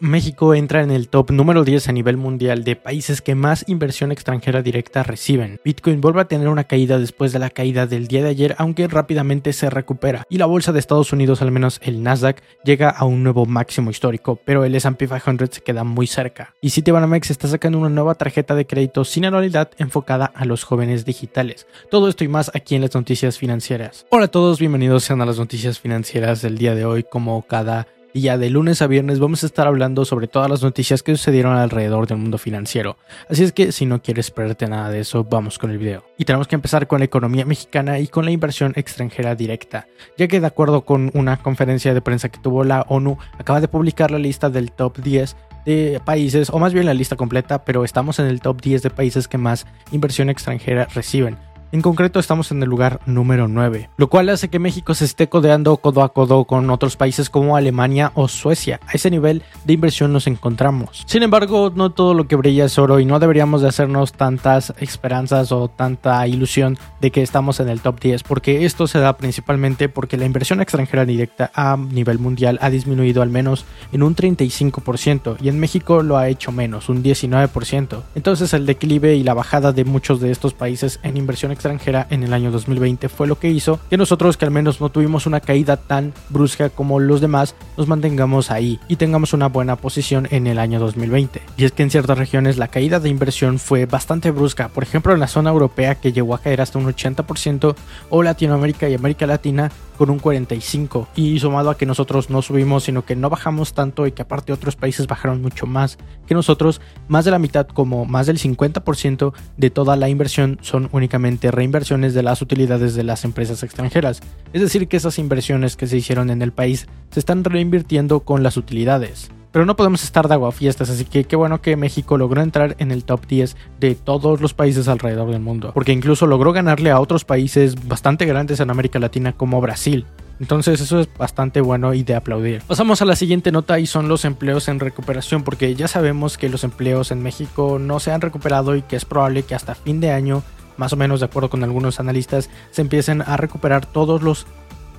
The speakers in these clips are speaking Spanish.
México entra en el top número 10 a nivel mundial de países que más inversión extranjera directa reciben. Bitcoin vuelve a tener una caída después de la caída del día de ayer, aunque rápidamente se recupera. Y la bolsa de Estados Unidos, al menos el Nasdaq, llega a un nuevo máximo histórico, pero el SP 500 se queda muy cerca. Y Citibanamex está sacando una nueva tarjeta de crédito sin anualidad enfocada a los jóvenes digitales. Todo esto y más aquí en las noticias financieras. Hola a todos, bienvenidos sean a las noticias financieras del día de hoy, como cada y ya de lunes a viernes vamos a estar hablando sobre todas las noticias que sucedieron alrededor del mundo financiero. Así es que si no quieres perderte nada de eso, vamos con el video. Y tenemos que empezar con la economía mexicana y con la inversión extranjera directa, ya que de acuerdo con una conferencia de prensa que tuvo la ONU, acaba de publicar la lista del top 10 de países, o más bien la lista completa, pero estamos en el top 10 de países que más inversión extranjera reciben. En concreto estamos en el lugar número 9, lo cual hace que México se esté codeando codo a codo con otros países como Alemania o Suecia. A ese nivel de inversión nos encontramos. Sin embargo, no todo lo que brilla es oro y no deberíamos de hacernos tantas esperanzas o tanta ilusión de que estamos en el top 10, porque esto se da principalmente porque la inversión extranjera directa a nivel mundial ha disminuido al menos en un 35% y en México lo ha hecho menos, un 19%. Entonces el declive y la bajada de muchos de estos países en inversión extranjera en el año 2020 fue lo que hizo que nosotros que al menos no tuvimos una caída tan brusca como los demás nos mantengamos ahí y tengamos una buena posición en el año 2020. Y es que en ciertas regiones la caída de inversión fue bastante brusca, por ejemplo en la zona europea que llegó a caer hasta un 80% o Latinoamérica y América Latina con un 45% y sumado a que nosotros no subimos sino que no bajamos tanto y que aparte otros países bajaron mucho más que nosotros, más de la mitad como más del 50% de toda la inversión son únicamente reinversiones de las utilidades de las empresas extranjeras. Es decir, que esas inversiones que se hicieron en el país se están reinvirtiendo con las utilidades. Pero no podemos estar de aguafiestas, así que qué bueno que México logró entrar en el top 10 de todos los países alrededor del mundo, porque incluso logró ganarle a otros países bastante grandes en América Latina como Brasil, entonces eso es bastante bueno y de aplaudir. Pasamos a la siguiente nota y son los empleos en recuperación porque ya sabemos que los empleos en México no se han recuperado y que es probable que hasta fin de año más o menos de acuerdo con algunos analistas, se empiecen a recuperar todos los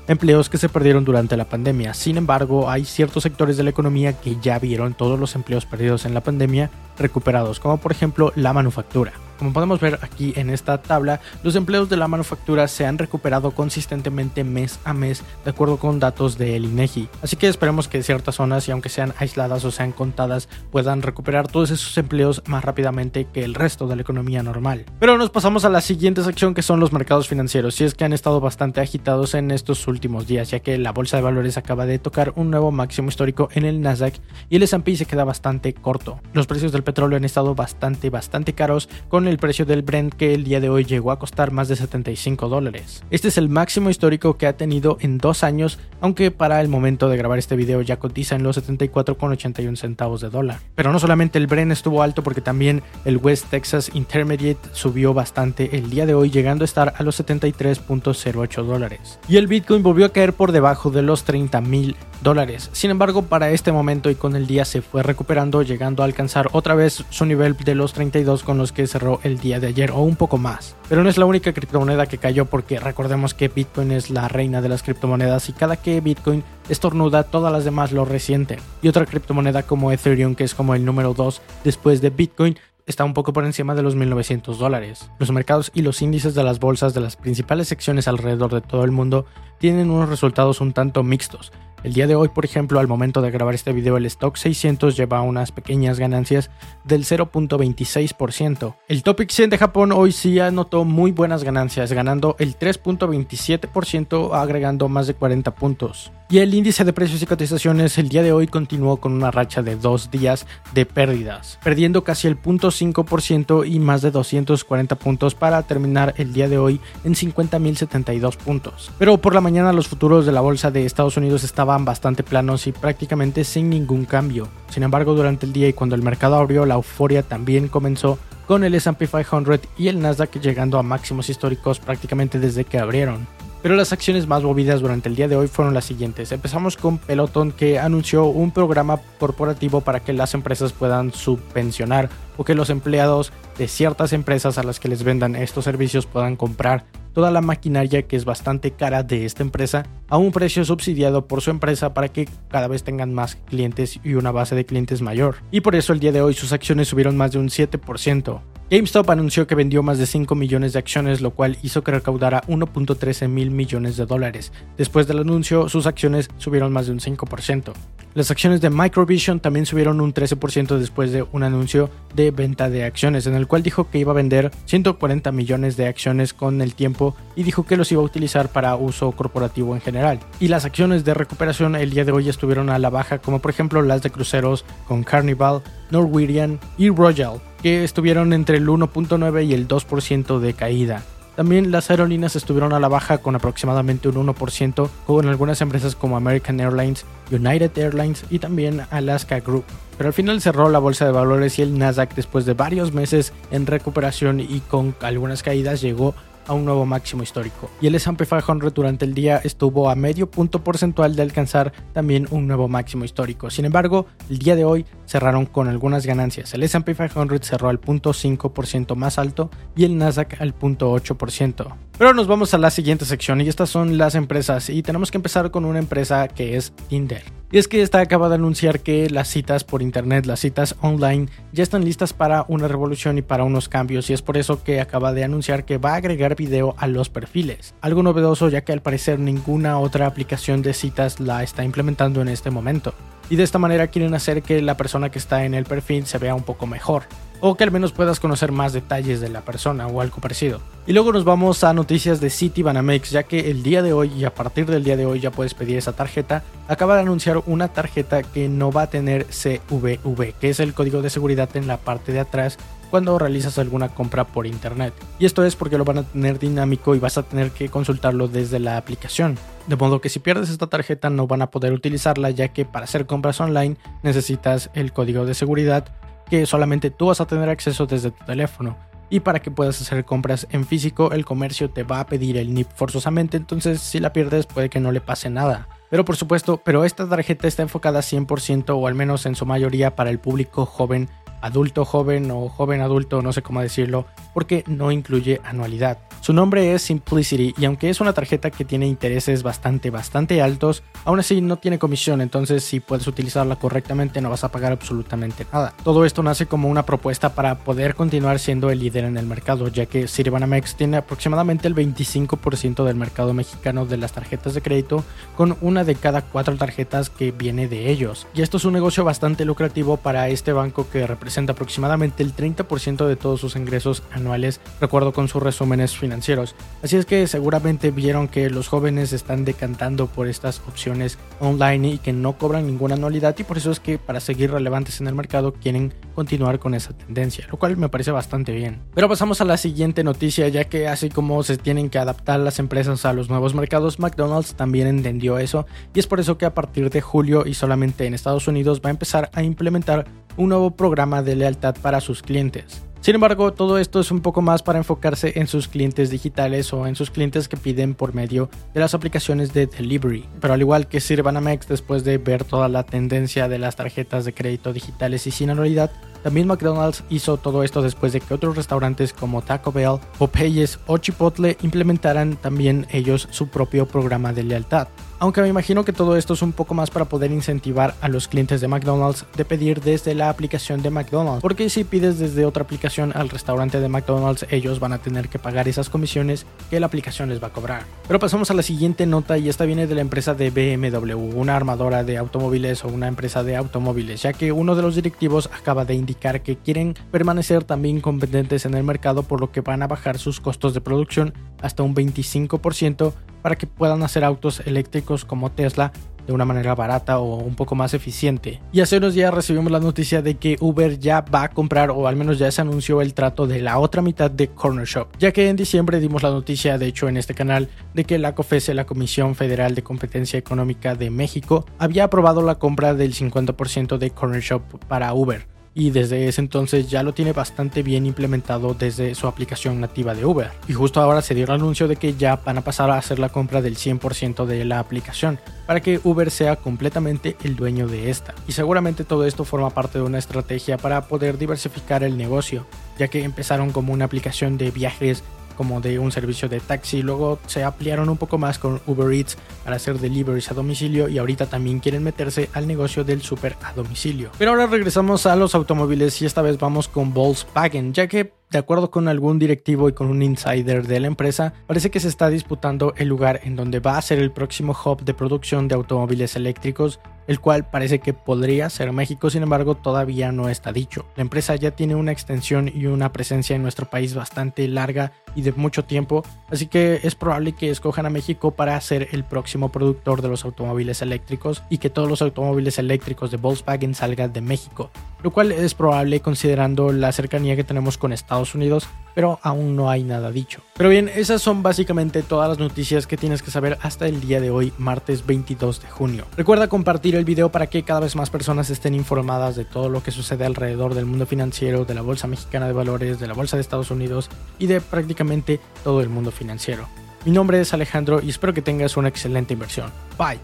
empleos que se perdieron durante la pandemia. Sin embargo, hay ciertos sectores de la economía que ya vieron todos los empleos perdidos en la pandemia recuperados, como por ejemplo la manufactura. Como podemos ver aquí en esta tabla, los empleos de la manufactura se han recuperado consistentemente mes a mes de acuerdo con datos del INEGI. Así que esperemos que ciertas zonas, y aunque sean aisladas o sean contadas, puedan recuperar todos esos empleos más rápidamente que el resto de la economía normal. Pero nos pasamos a la siguiente sección que son los mercados financieros, y es que han estado bastante agitados en estos últimos días, ya que la bolsa de valores acaba de tocar un nuevo máximo histórico en el Nasdaq y el S&P se queda bastante corto. Los precios del petróleo han estado bastante, bastante caros, con el precio del Brent que el día de hoy llegó a costar más de 75 dólares. Este es el máximo histórico que ha tenido en dos años, aunque para el momento de grabar este video ya cotiza en los 74,81 centavos de dólar. Pero no solamente el Brent estuvo alto porque también el West Texas Intermediate subió bastante el día de hoy llegando a estar a los 73.08 dólares. Y el Bitcoin volvió a caer por debajo de los 30 mil dólares. Sin embargo, para este momento y con el día se fue recuperando, llegando a alcanzar otra vez su nivel de los 32 con los que cerró el día de ayer o un poco más. Pero no es la única criptomoneda que cayó porque recordemos que Bitcoin es la reina de las criptomonedas y cada que Bitcoin estornuda, todas las demás lo resienten. Y otra criptomoneda como Ethereum, que es como el número 2 después de Bitcoin, está un poco por encima de los 1.900 dólares. Los mercados y los índices de las bolsas de las principales secciones alrededor de todo el mundo tienen unos resultados un tanto mixtos. El día de hoy, por ejemplo, al momento de grabar este video, el stock 600 lleva unas pequeñas ganancias del 0.26%. El Topic 100 de Japón hoy sí anotó muy buenas ganancias, ganando el 3.27%, agregando más de 40 puntos. Y el índice de precios y cotizaciones el día de hoy continuó con una racha de dos días de pérdidas, perdiendo casi el 0.5% y más de 240 puntos para terminar el día de hoy en 50.072 puntos. Pero por la mañana los futuros de la bolsa de Estados Unidos estaban bastante planos y prácticamente sin ningún cambio. Sin embargo, durante el día y cuando el mercado abrió, la euforia también comenzó con el SP 500 y el Nasdaq llegando a máximos históricos prácticamente desde que abrieron. Pero las acciones más movidas durante el día de hoy fueron las siguientes. Empezamos con Peloton que anunció un programa corporativo para que las empresas puedan subvencionar o que los empleados de ciertas empresas a las que les vendan estos servicios puedan comprar toda la maquinaria que es bastante cara de esta empresa a un precio subsidiado por su empresa para que cada vez tengan más clientes y una base de clientes mayor. Y por eso el día de hoy sus acciones subieron más de un 7%. GameStop anunció que vendió más de 5 millones de acciones, lo cual hizo que recaudara 1.13 mil millones de dólares. Después del anuncio, sus acciones subieron más de un 5%. Las acciones de Microvision también subieron un 13% después de un anuncio de venta de acciones, en el cual dijo que iba a vender 140 millones de acciones con el tiempo y dijo que los iba a utilizar para uso corporativo en general. Y las acciones de recuperación el día de hoy estuvieron a la baja, como por ejemplo las de cruceros con Carnival, Norwegian y Royal que estuvieron entre el 1.9 y el 2% de caída. También las aerolíneas estuvieron a la baja con aproximadamente un 1%, con algunas empresas como American Airlines, United Airlines y también Alaska Group. Pero al final cerró la bolsa de valores y el Nasdaq después de varios meses en recuperación y con algunas caídas llegó a un nuevo máximo histórico. Y el S&P 500 durante el día estuvo a medio punto porcentual de alcanzar también un nuevo máximo histórico. Sin embargo, el día de hoy cerraron con algunas ganancias. El S&P 500 cerró al 0.5% más alto y el Nasdaq al 0.8%. Pero nos vamos a la siguiente sección y estas son las empresas y tenemos que empezar con una empresa que es Tinder. Y es que esta acaba de anunciar que las citas por internet, las citas online, ya están listas para una revolución y para unos cambios y es por eso que acaba de anunciar que va a agregar video a los perfiles. Algo novedoso ya que al parecer ninguna otra aplicación de citas la está implementando en este momento. Y de esta manera quieren hacer que la persona que está en el perfil se vea un poco mejor o que al menos puedas conocer más detalles de la persona o algo parecido. Y luego nos vamos a noticias de City Banamex, ya que el día de hoy y a partir del día de hoy ya puedes pedir esa tarjeta. Acaba de anunciar una tarjeta que no va a tener CVV, que es el código de seguridad en la parte de atrás cuando realizas alguna compra por internet. Y esto es porque lo van a tener dinámico y vas a tener que consultarlo desde la aplicación. De modo que si pierdes esta tarjeta no van a poder utilizarla ya que para hacer compras online necesitas el código de seguridad que solamente tú vas a tener acceso desde tu teléfono. Y para que puedas hacer compras en físico, el comercio te va a pedir el NIP forzosamente, entonces si la pierdes puede que no le pase nada. Pero por supuesto, pero esta tarjeta está enfocada 100% o al menos en su mayoría para el público joven adulto joven o joven adulto, no sé cómo decirlo, porque no incluye anualidad. Su nombre es Simplicity y aunque es una tarjeta que tiene intereses bastante, bastante altos, aún así no tiene comisión, entonces si puedes utilizarla correctamente no vas a pagar absolutamente nada. Todo esto nace como una propuesta para poder continuar siendo el líder en el mercado, ya que Citibanamex tiene aproximadamente el 25% del mercado mexicano de las tarjetas de crédito, con una de cada cuatro tarjetas que viene de ellos. Y esto es un negocio bastante lucrativo para este banco que representa aproximadamente el 30% de todos sus ingresos anuales, recuerdo con sus resúmenes financieros. Así es que seguramente vieron que los jóvenes están decantando por estas opciones online y que no cobran ninguna anualidad y por eso es que para seguir relevantes en el mercado quieren continuar con esa tendencia, lo cual me parece bastante bien. Pero pasamos a la siguiente noticia, ya que así como se tienen que adaptar las empresas a los nuevos mercados, McDonald's también entendió eso y es por eso que a partir de julio y solamente en Estados Unidos va a empezar a implementar un nuevo programa de lealtad para sus clientes. Sin embargo, todo esto es un poco más para enfocarse en sus clientes digitales o en sus clientes que piden por medio de las aplicaciones de delivery. Pero al igual que Sirvanamex, después de ver toda la tendencia de las tarjetas de crédito digitales y sin anualidad, también McDonald's hizo todo esto después de que otros restaurantes como Taco Bell, Popeyes o Chipotle implementaran también ellos su propio programa de lealtad. Aunque me imagino que todo esto es un poco más para poder incentivar a los clientes de McDonald's de pedir desde la aplicación de McDonald's. Porque si pides desde otra aplicación al restaurante de McDonald's, ellos van a tener que pagar esas comisiones que la aplicación les va a cobrar. Pero pasamos a la siguiente nota y esta viene de la empresa de BMW, una armadora de automóviles o una empresa de automóviles, ya que uno de los directivos acaba de indicar que quieren permanecer también competentes en el mercado por lo que van a bajar sus costos de producción hasta un 25% para que puedan hacer autos eléctricos como Tesla de una manera barata o un poco más eficiente. Y hace unos días recibimos la noticia de que Uber ya va a comprar o al menos ya se anunció el trato de la otra mitad de Corner Shop, ya que en diciembre dimos la noticia, de hecho en este canal, de que la COFESE, la Comisión Federal de Competencia Económica de México, había aprobado la compra del 50% de Corner Shop para Uber y desde ese entonces ya lo tiene bastante bien implementado desde su aplicación nativa de Uber. Y justo ahora se dio el anuncio de que ya van a pasar a hacer la compra del 100% de la aplicación para que Uber sea completamente el dueño de esta. Y seguramente todo esto forma parte de una estrategia para poder diversificar el negocio, ya que empezaron como una aplicación de viajes como de un servicio de taxi. Luego se ampliaron un poco más con Uber Eats para hacer deliveries a domicilio y ahorita también quieren meterse al negocio del super a domicilio. Pero ahora regresamos a los automóviles y esta vez vamos con Volkswagen, ya que de acuerdo con algún directivo y con un insider de la empresa, parece que se está disputando el lugar en donde va a ser el próximo hub de producción de automóviles eléctricos el cual parece que podría ser México, sin embargo todavía no está dicho. La empresa ya tiene una extensión y una presencia en nuestro país bastante larga y de mucho tiempo, así que es probable que escojan a México para ser el próximo productor de los automóviles eléctricos y que todos los automóviles eléctricos de Volkswagen salgan de México, lo cual es probable considerando la cercanía que tenemos con Estados Unidos pero aún no hay nada dicho. Pero bien, esas son básicamente todas las noticias que tienes que saber hasta el día de hoy, martes 22 de junio. Recuerda compartir el video para que cada vez más personas estén informadas de todo lo que sucede alrededor del mundo financiero, de la Bolsa Mexicana de Valores, de la Bolsa de Estados Unidos y de prácticamente todo el mundo financiero. Mi nombre es Alejandro y espero que tengas una excelente inversión. Bye.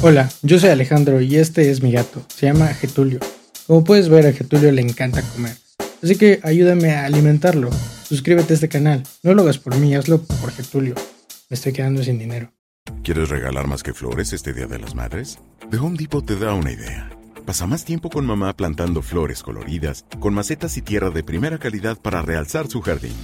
Hola, yo soy Alejandro y este es mi gato. Se llama Getulio. Como puedes ver, a Getulio le encanta comer. Así que ayúdame a alimentarlo. Suscríbete a este canal. No lo hagas por mí, hazlo por Getulio. Me estoy quedando sin dinero. ¿Quieres regalar más que flores este Día de las Madres? The Home Depot te da una idea. Pasa más tiempo con mamá plantando flores coloridas, con macetas y tierra de primera calidad para realzar su jardín.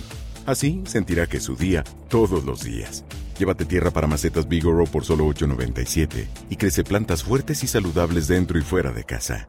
Así sentirá que es su día todos los días. Llévate tierra para macetas Bigoro por solo $8.97 y crece plantas fuertes y saludables dentro y fuera de casa.